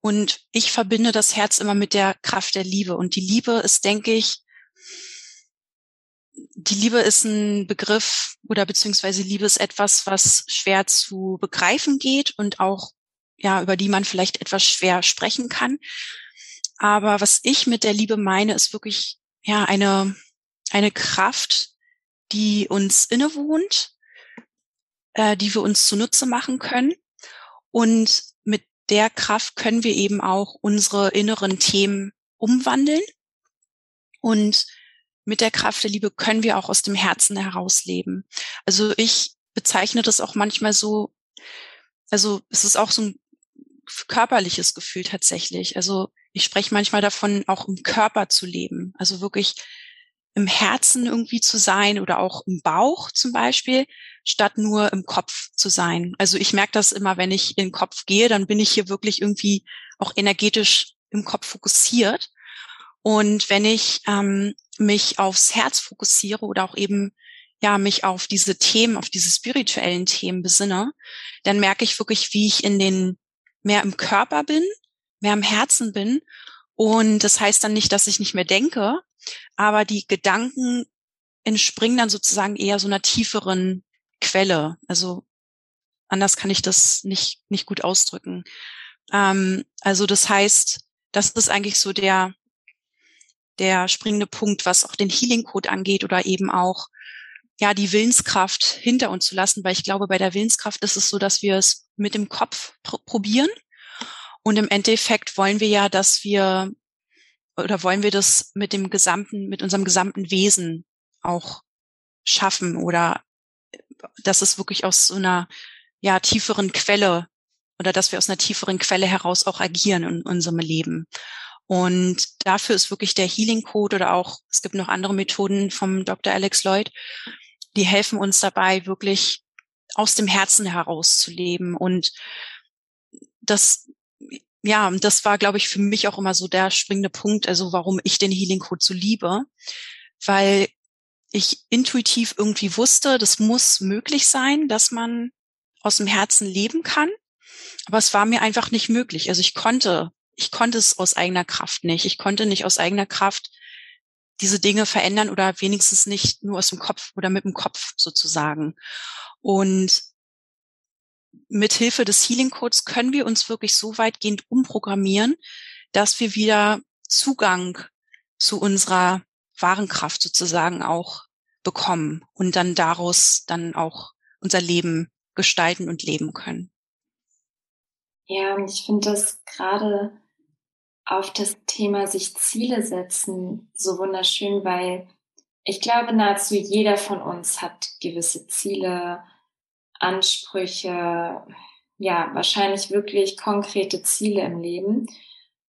Und ich verbinde das Herz immer mit der Kraft der Liebe. Und die Liebe ist, denke ich, die Liebe ist ein Begriff oder beziehungsweise Liebe ist etwas, was schwer zu begreifen geht und auch, ja, über die man vielleicht etwas schwer sprechen kann. Aber was ich mit der Liebe meine, ist wirklich, ja, eine, eine Kraft, die uns innewohnt, äh, die wir uns zunutze machen können. Und mit der Kraft können wir eben auch unsere inneren Themen umwandeln. Und mit der Kraft der Liebe können wir auch aus dem Herzen heraus leben. Also ich bezeichne das auch manchmal so, also es ist auch so ein körperliches Gefühl tatsächlich. Also ich spreche manchmal davon, auch im Körper zu leben. Also wirklich im Herzen irgendwie zu sein oder auch im Bauch zum Beispiel, statt nur im Kopf zu sein. Also ich merke das immer, wenn ich in den Kopf gehe, dann bin ich hier wirklich irgendwie auch energetisch im Kopf fokussiert. Und wenn ich ähm, mich aufs Herz fokussiere oder auch eben ja mich auf diese Themen, auf diese spirituellen Themen besinne, dann merke ich wirklich, wie ich in den mehr im Körper bin, mehr im Herzen bin. Und das heißt dann nicht, dass ich nicht mehr denke, aber die Gedanken entspringen dann sozusagen eher so einer tieferen Quelle. Also anders kann ich das nicht, nicht gut ausdrücken. Ähm, also das heißt, das ist eigentlich so der, der springende Punkt, was auch den Healing Code angeht oder eben auch ja die Willenskraft hinter uns zu lassen, weil ich glaube, bei der Willenskraft ist es so, dass wir es mit dem Kopf pr probieren und im Endeffekt wollen wir ja, dass wir oder wollen wir das mit dem gesamten, mit unserem gesamten Wesen auch schaffen oder dass es wirklich aus so einer ja tieferen Quelle oder dass wir aus einer tieferen Quelle heraus auch agieren in unserem Leben. Und dafür ist wirklich der Healing Code oder auch, es gibt noch andere Methoden vom Dr. Alex Lloyd, die helfen uns dabei, wirklich aus dem Herzen heraus zu leben. Und das, ja, das war, glaube ich, für mich auch immer so der springende Punkt, also warum ich den Healing Code so liebe, weil ich intuitiv irgendwie wusste, das muss möglich sein, dass man aus dem Herzen leben kann. Aber es war mir einfach nicht möglich. Also ich konnte, ich konnte es aus eigener Kraft nicht. Ich konnte nicht aus eigener Kraft diese Dinge verändern oder wenigstens nicht nur aus dem Kopf oder mit dem Kopf sozusagen. Und mit Hilfe des Healing Codes können wir uns wirklich so weitgehend umprogrammieren, dass wir wieder Zugang zu unserer wahren Kraft sozusagen auch bekommen und dann daraus dann auch unser Leben gestalten und leben können. Ja, ich finde das gerade auf das Thema sich Ziele setzen so wunderschön, weil ich glaube, nahezu jeder von uns hat gewisse Ziele, Ansprüche, ja, wahrscheinlich wirklich konkrete Ziele im Leben.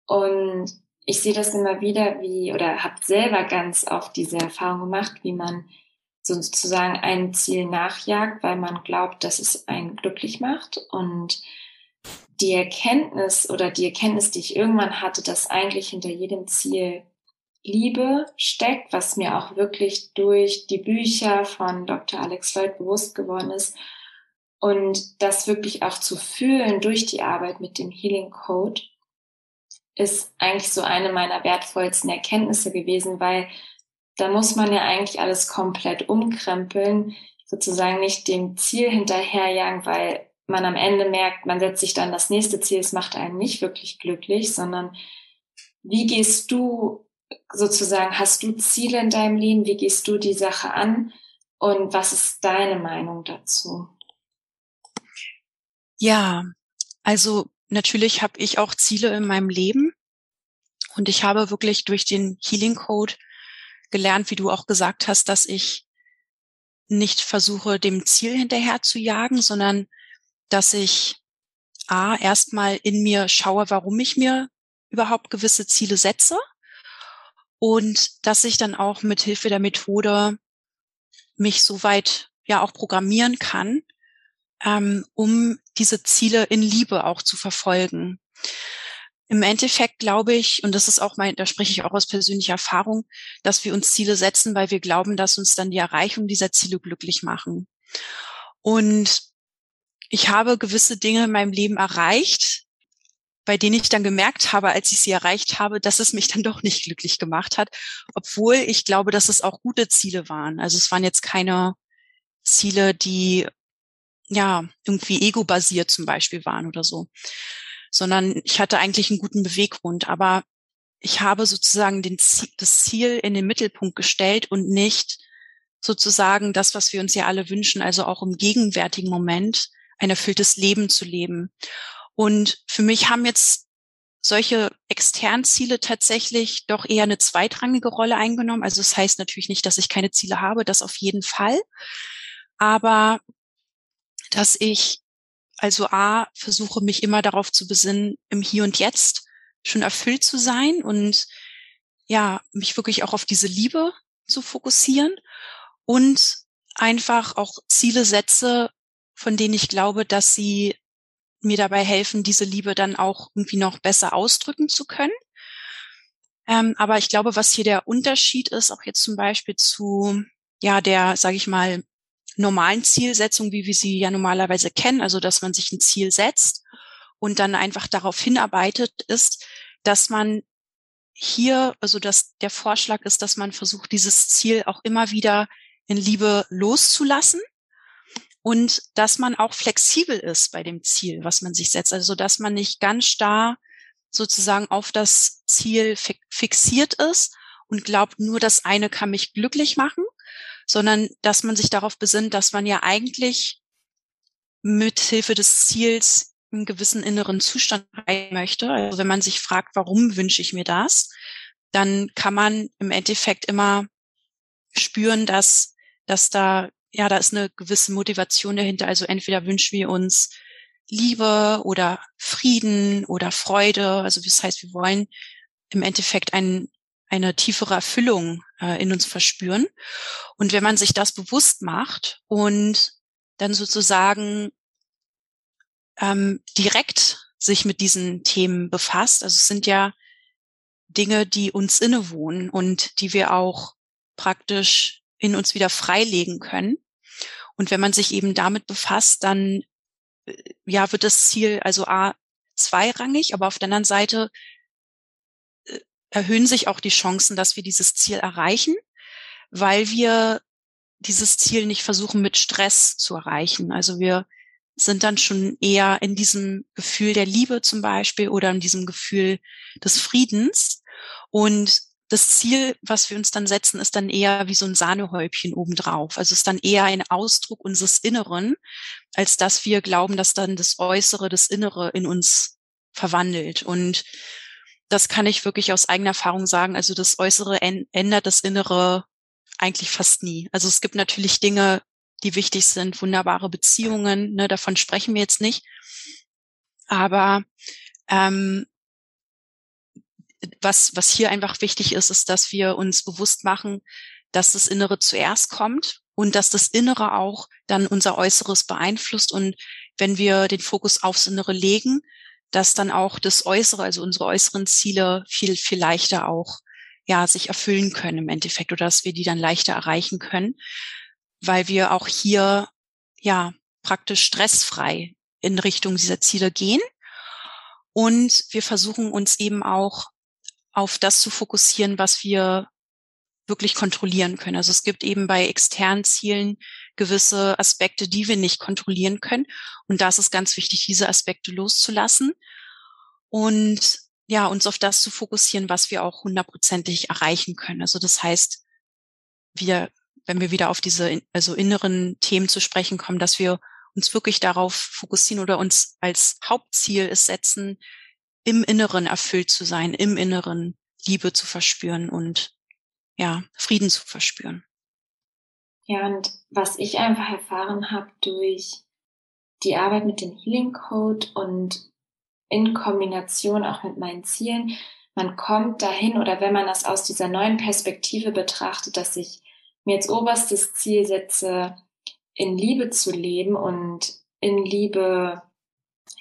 Und ich sehe das immer wieder, wie, oder habe selber ganz oft diese Erfahrung gemacht, wie man sozusagen ein Ziel nachjagt, weil man glaubt, dass es einen glücklich macht und die Erkenntnis oder die Erkenntnis, die ich irgendwann hatte, dass eigentlich hinter jedem Ziel Liebe steckt, was mir auch wirklich durch die Bücher von Dr. Alex Lloyd bewusst geworden ist. Und das wirklich auch zu fühlen durch die Arbeit mit dem Healing Code ist eigentlich so eine meiner wertvollsten Erkenntnisse gewesen, weil da muss man ja eigentlich alles komplett umkrempeln, sozusagen nicht dem Ziel hinterherjagen, weil man am Ende merkt, man setzt sich dann das nächste Ziel, es macht einen nicht wirklich glücklich, sondern wie gehst du sozusagen, hast du Ziele in deinem Leben, wie gehst du die Sache an? Und was ist deine Meinung dazu? Ja, also natürlich habe ich auch Ziele in meinem Leben. Und ich habe wirklich durch den Healing Code gelernt, wie du auch gesagt hast, dass ich nicht versuche, dem Ziel hinterher zu jagen, sondern dass ich A, erstmal in mir schaue, warum ich mir überhaupt gewisse Ziele setze und dass ich dann auch mit Hilfe der Methode mich so weit ja auch programmieren kann, ähm, um diese Ziele in Liebe auch zu verfolgen. Im Endeffekt glaube ich, und das ist auch mein, da spreche ich auch aus persönlicher Erfahrung, dass wir uns Ziele setzen, weil wir glauben, dass uns dann die Erreichung dieser Ziele glücklich machen. Und ich habe gewisse Dinge in meinem Leben erreicht, bei denen ich dann gemerkt habe, als ich sie erreicht habe, dass es mich dann doch nicht glücklich gemacht hat, obwohl ich glaube, dass es auch gute Ziele waren. Also es waren jetzt keine Ziele, die ja irgendwie ego-basiert zum Beispiel waren oder so, sondern ich hatte eigentlich einen guten Beweggrund. Aber ich habe sozusagen den, das Ziel in den Mittelpunkt gestellt und nicht sozusagen das, was wir uns ja alle wünschen, also auch im gegenwärtigen Moment ein erfülltes Leben zu leben. Und für mich haben jetzt solche externen Ziele tatsächlich doch eher eine zweitrangige Rolle eingenommen. Also das heißt natürlich nicht, dass ich keine Ziele habe, das auf jeden Fall. Aber dass ich also A, versuche mich immer darauf zu besinnen, im Hier und Jetzt schon erfüllt zu sein und ja, mich wirklich auch auf diese Liebe zu fokussieren und einfach auch Ziele setze, von denen ich glaube, dass sie mir dabei helfen, diese Liebe dann auch irgendwie noch besser ausdrücken zu können. Ähm, aber ich glaube, was hier der Unterschied ist, auch jetzt zum Beispiel zu ja der, sage ich mal, normalen Zielsetzung, wie wir sie ja normalerweise kennen, also dass man sich ein Ziel setzt und dann einfach darauf hinarbeitet, ist, dass man hier, also dass der Vorschlag ist, dass man versucht, dieses Ziel auch immer wieder in Liebe loszulassen und dass man auch flexibel ist bei dem Ziel, was man sich setzt. Also dass man nicht ganz starr sozusagen auf das Ziel fixiert ist und glaubt, nur das eine kann mich glücklich machen, sondern dass man sich darauf besinnt, dass man ja eigentlich mit Hilfe des Ziels einen gewissen inneren Zustand erreichen möchte. Also wenn man sich fragt, warum wünsche ich mir das, dann kann man im Endeffekt immer spüren, dass, dass da, ja, da ist eine gewisse Motivation dahinter. Also entweder wünschen wir uns Liebe oder Frieden oder Freude. Also das heißt, wir wollen im Endeffekt ein, eine tiefere Erfüllung äh, in uns verspüren. Und wenn man sich das bewusst macht und dann sozusagen ähm, direkt sich mit diesen Themen befasst, also es sind ja Dinge, die uns innewohnen und die wir auch praktisch in uns wieder freilegen können. Und wenn man sich eben damit befasst, dann äh, ja wird das Ziel also a zweirangig, aber auf der anderen Seite äh, erhöhen sich auch die Chancen, dass wir dieses Ziel erreichen, weil wir dieses Ziel nicht versuchen mit Stress zu erreichen. Also wir sind dann schon eher in diesem Gefühl der Liebe zum Beispiel oder in diesem Gefühl des Friedens. Und das Ziel, was wir uns dann setzen, ist dann eher wie so ein Sahnehäubchen obendrauf. Also ist dann eher ein Ausdruck unseres Inneren, als dass wir glauben, dass dann das Äußere, das Innere in uns verwandelt. Und das kann ich wirklich aus eigener Erfahrung sagen. Also das Äußere ändert das Innere eigentlich fast nie. Also es gibt natürlich Dinge, die wichtig sind, wunderbare Beziehungen, ne, davon sprechen wir jetzt nicht. Aber ähm, was, was hier einfach wichtig ist, ist, dass wir uns bewusst machen, dass das Innere zuerst kommt und dass das Innere auch dann unser Äußeres beeinflusst. Und wenn wir den Fokus aufs Innere legen, dass dann auch das Äußere, also unsere äußeren Ziele viel, viel leichter auch ja, sich erfüllen können im Endeffekt oder dass wir die dann leichter erreichen können weil wir auch hier ja praktisch stressfrei in Richtung dieser Ziele gehen. Und wir versuchen uns eben auch auf das zu fokussieren, was wir wirklich kontrollieren können. Also es gibt eben bei externen Zielen gewisse Aspekte, die wir nicht kontrollieren können. Und da ist es ganz wichtig, diese Aspekte loszulassen und ja, uns auf das zu fokussieren, was wir auch hundertprozentig erreichen können. Also das heißt, wieder wenn wir wieder auf diese also inneren Themen zu sprechen kommen, dass wir uns wirklich darauf fokussieren oder uns als Hauptziel es setzen, im Inneren erfüllt zu sein, im Inneren Liebe zu verspüren und ja, Frieden zu verspüren. Ja, und was ich einfach erfahren habe durch die Arbeit mit dem Healing Code und in Kombination auch mit meinen Zielen, man kommt dahin oder wenn man das aus dieser neuen Perspektive betrachtet, dass ich mir als oberstes Ziel setze, in Liebe zu leben und in Liebe,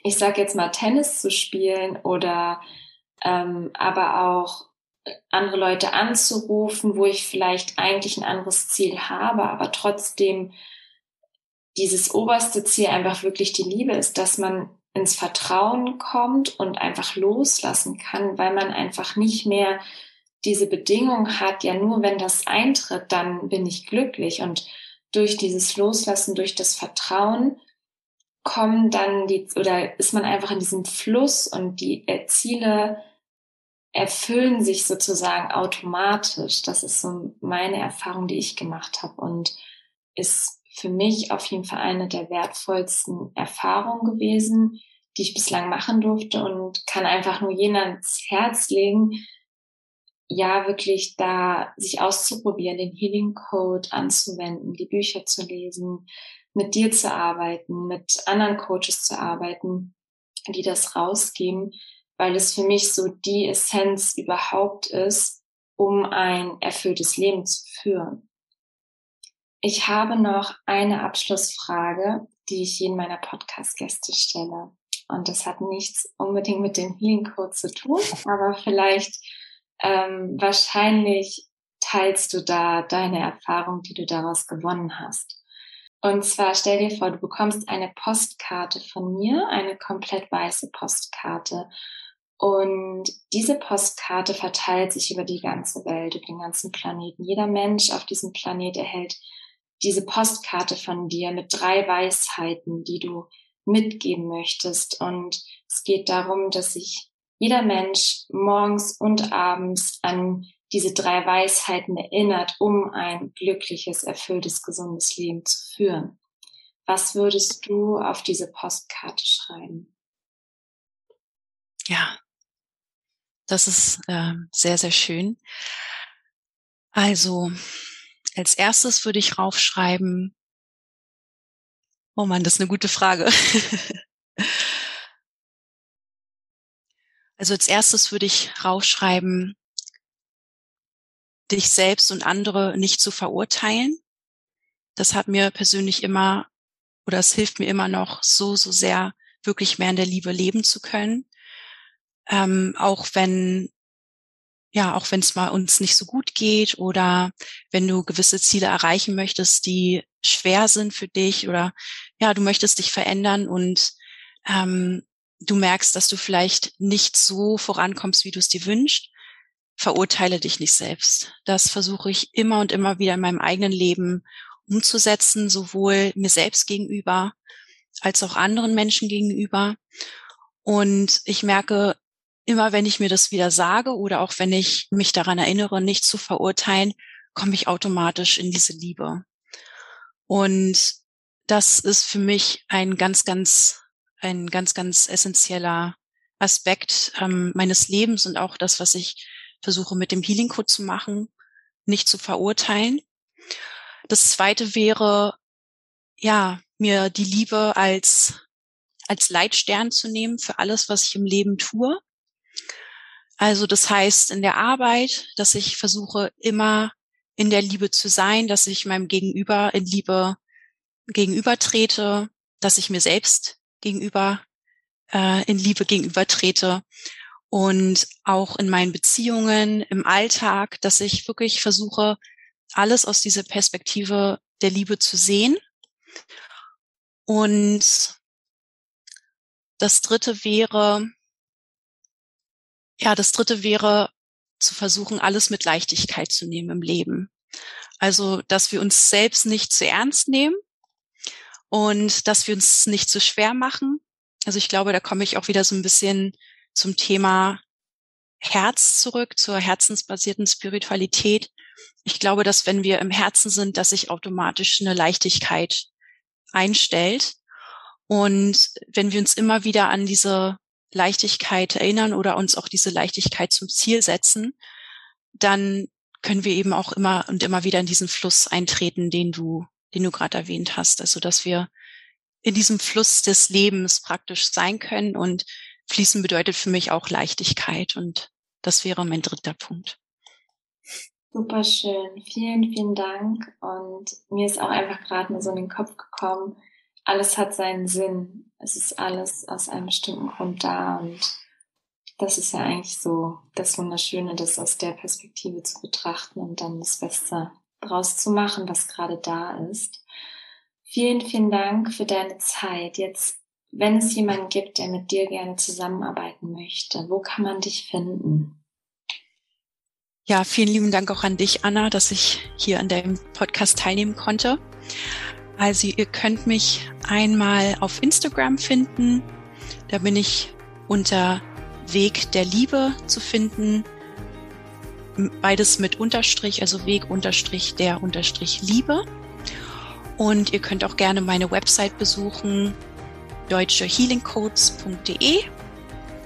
ich sag jetzt mal, Tennis zu spielen oder ähm, aber auch andere Leute anzurufen, wo ich vielleicht eigentlich ein anderes Ziel habe, aber trotzdem dieses oberste Ziel einfach wirklich die Liebe ist, dass man ins Vertrauen kommt und einfach loslassen kann, weil man einfach nicht mehr diese Bedingung hat, ja nur wenn das eintritt, dann bin ich glücklich. Und durch dieses Loslassen, durch das Vertrauen kommen dann die, oder ist man einfach in diesem Fluss und die Ziele erfüllen sich sozusagen automatisch. Das ist so meine Erfahrung, die ich gemacht habe und ist für mich auf jeden Fall eine der wertvollsten Erfahrungen gewesen, die ich bislang machen durfte und kann einfach nur jenen ans Herz legen, ja, wirklich da sich auszuprobieren, den Healing Code anzuwenden, die Bücher zu lesen, mit dir zu arbeiten, mit anderen Coaches zu arbeiten, die das rausgeben, weil es für mich so die Essenz überhaupt ist, um ein erfülltes Leben zu führen. Ich habe noch eine Abschlussfrage, die ich jedem meiner Podcast-Gäste stelle. Und das hat nichts unbedingt mit dem Healing Code zu tun, aber vielleicht ähm, wahrscheinlich teilst du da deine Erfahrung, die du daraus gewonnen hast. Und zwar stell dir vor, du bekommst eine Postkarte von mir, eine komplett weiße Postkarte. Und diese Postkarte verteilt sich über die ganze Welt, über den ganzen Planeten. Jeder Mensch auf diesem Planet erhält diese Postkarte von dir mit drei Weisheiten, die du mitgeben möchtest. Und es geht darum, dass sich jeder Mensch morgens und abends an diese drei Weisheiten erinnert, um ein glückliches, erfülltes, gesundes Leben zu führen. Was würdest du auf diese Postkarte schreiben? Ja, das ist äh, sehr, sehr schön. Also, als erstes würde ich raufschreiben, oh man, das ist eine gute Frage. also als erstes würde ich raufschreiben, dich selbst und andere nicht zu verurteilen. Das hat mir persönlich immer oder es hilft mir immer noch so, so sehr, wirklich mehr in der Liebe leben zu können. Ähm, auch wenn, ja, auch wenn es mal uns nicht so gut geht oder wenn du gewisse Ziele erreichen möchtest, die schwer sind für dich oder ja, du möchtest dich verändern und ähm, du merkst, dass du vielleicht nicht so vorankommst, wie du es dir wünschst, verurteile dich nicht selbst. Das versuche ich immer und immer wieder in meinem eigenen Leben umzusetzen, sowohl mir selbst gegenüber als auch anderen Menschen gegenüber. Und ich merke, immer wenn ich mir das wieder sage oder auch wenn ich mich daran erinnere, nicht zu verurteilen, komme ich automatisch in diese Liebe. Und das ist für mich ein ganz, ganz, ein ganz, ganz essentieller Aspekt ähm, meines Lebens und auch das, was ich versuche mit dem Healing Code zu machen, nicht zu verurteilen. Das zweite wäre, ja, mir die Liebe als, als Leitstern zu nehmen für alles, was ich im Leben tue. Also das heißt in der Arbeit, dass ich versuche immer in der Liebe zu sein, dass ich meinem Gegenüber in Liebe gegenübertrete, dass ich mir selbst gegenüber äh, in Liebe gegenübertrete und auch in meinen Beziehungen, im Alltag, dass ich wirklich versuche, alles aus dieser Perspektive der Liebe zu sehen. Und das dritte wäre, ja, das dritte wäre zu versuchen, alles mit Leichtigkeit zu nehmen im Leben. Also, dass wir uns selbst nicht zu ernst nehmen und dass wir uns nicht zu schwer machen. Also ich glaube, da komme ich auch wieder so ein bisschen zum Thema Herz zurück, zur herzensbasierten Spiritualität. Ich glaube, dass wenn wir im Herzen sind, dass sich automatisch eine Leichtigkeit einstellt. Und wenn wir uns immer wieder an diese Leichtigkeit erinnern oder uns auch diese Leichtigkeit zum Ziel setzen, dann können wir eben auch immer und immer wieder in diesen Fluss eintreten, den du, den du gerade erwähnt hast. Also, dass wir in diesem Fluss des Lebens praktisch sein können und Fließen bedeutet für mich auch Leichtigkeit und das wäre mein dritter Punkt. Super schön. Vielen, vielen Dank. Und mir ist auch einfach gerade nur so in den Kopf gekommen, alles hat seinen Sinn. Es ist alles aus einem bestimmten Grund da und das ist ja eigentlich so das Wunderschöne, das aus der Perspektive zu betrachten und dann das Beste draus zu machen, was gerade da ist. Vielen, vielen Dank für deine Zeit. Jetzt wenn es jemanden gibt, der mit dir gerne zusammenarbeiten möchte, wo kann man dich finden? Ja, vielen lieben Dank auch an dich, Anna, dass ich hier an deinem Podcast teilnehmen konnte. Also ihr könnt mich einmal auf Instagram finden. Da bin ich unter Weg der Liebe zu finden. Beides mit Unterstrich, also Weg Unterstrich der Unterstrich Liebe. Und ihr könnt auch gerne meine Website besuchen, deutschehealingcodes.de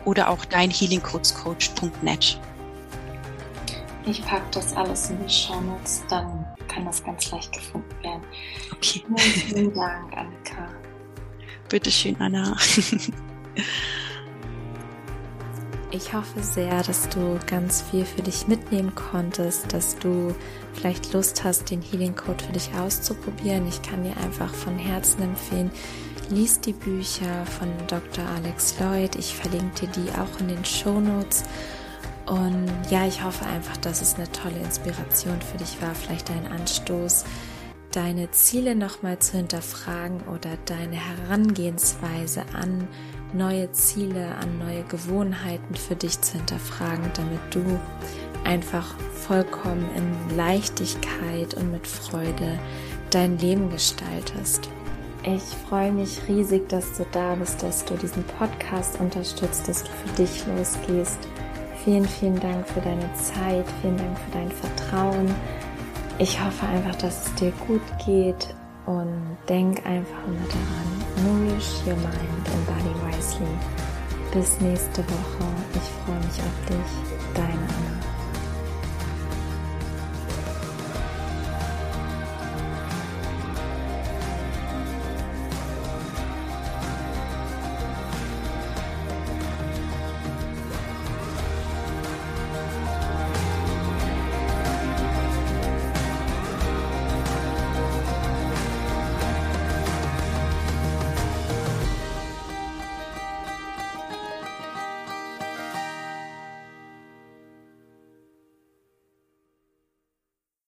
oder auch deinhealingcodescoach.net. Ich packe das alles in die Show Notes, dann kann das ganz leicht gefunden werden. Okay. Vielen Dank, Annika. Bitteschön, Anna. Ich hoffe sehr, dass du ganz viel für dich mitnehmen konntest, dass du vielleicht Lust hast, den Healing Code für dich auszuprobieren. Ich kann dir einfach von Herzen empfehlen, Lies die Bücher von Dr. Alex Lloyd. Ich verlinke dir die auch in den Show Notes. Und ja, ich hoffe einfach, dass es eine tolle Inspiration für dich war, vielleicht ein Anstoß, deine Ziele nochmal zu hinterfragen oder deine Herangehensweise an neue Ziele, an neue Gewohnheiten für dich zu hinterfragen, damit du einfach vollkommen in Leichtigkeit und mit Freude dein Leben gestaltest. Ich freue mich riesig, dass du da bist, dass du diesen Podcast unterstützt, dass du für dich losgehst. Vielen, vielen Dank für deine Zeit, vielen Dank für dein Vertrauen. Ich hoffe einfach, dass es dir gut geht und denk einfach immer daran, nourish your mind and body wisely. Bis nächste Woche. Ich freue mich auf dich. Deine Anna.